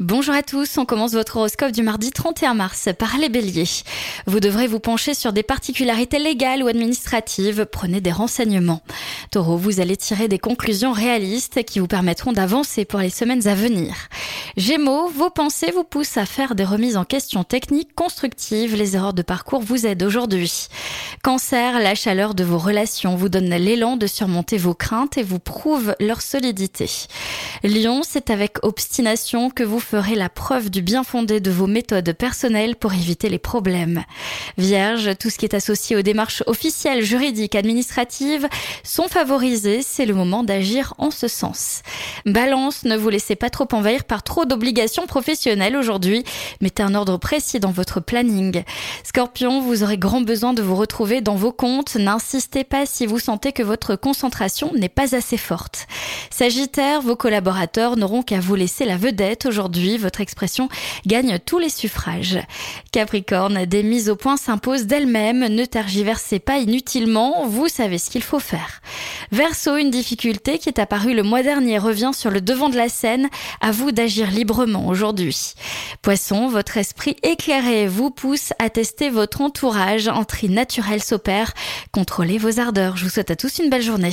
Bonjour à tous, on commence votre horoscope du mardi 31 mars par les béliers. Vous devrez vous pencher sur des particularités légales ou administratives, prenez des renseignements. Taureau, vous allez tirer des conclusions réalistes qui vous permettront d'avancer pour les semaines à venir. Gémeaux, vos pensées vous poussent à faire des remises en question techniques constructives, les erreurs de parcours vous aident aujourd'hui. Cancer, la chaleur de vos relations vous donne l'élan de surmonter vos craintes et vous prouve leur solidité. Lion, c'est avec obstination que vous ferez la preuve du bien fondé de vos méthodes personnelles pour éviter les problèmes. Vierge, tout ce qui est associé aux démarches officielles, juridiques, administratives sont favorisés, c'est le moment d'agir en ce sens. Balance, ne vous laissez pas trop envahir par trop d'obligations professionnelles aujourd'hui, mettez un ordre précis dans votre planning. Scorpion, vous aurez grand besoin de vous retrouver dans vos comptes, n'insistez pas si vous sentez que votre concentration n'est pas assez forte. Sagittaire, vos collaborateurs n'auront qu'à vous laisser la vedette aujourd'hui. Votre expression gagne tous les suffrages. Capricorne, des mises au point s'imposent d'elles-mêmes. Ne tergiversez pas inutilement. Vous savez ce qu'il faut faire. Verseau, une difficulté qui est apparue le mois dernier revient sur le devant de la scène. À vous d'agir librement aujourd'hui. Poisson, votre esprit éclairé vous pousse à tester votre entourage. Un tri naturel s'opère. Contrôlez vos ardeurs. Je vous souhaite à tous une belle journée.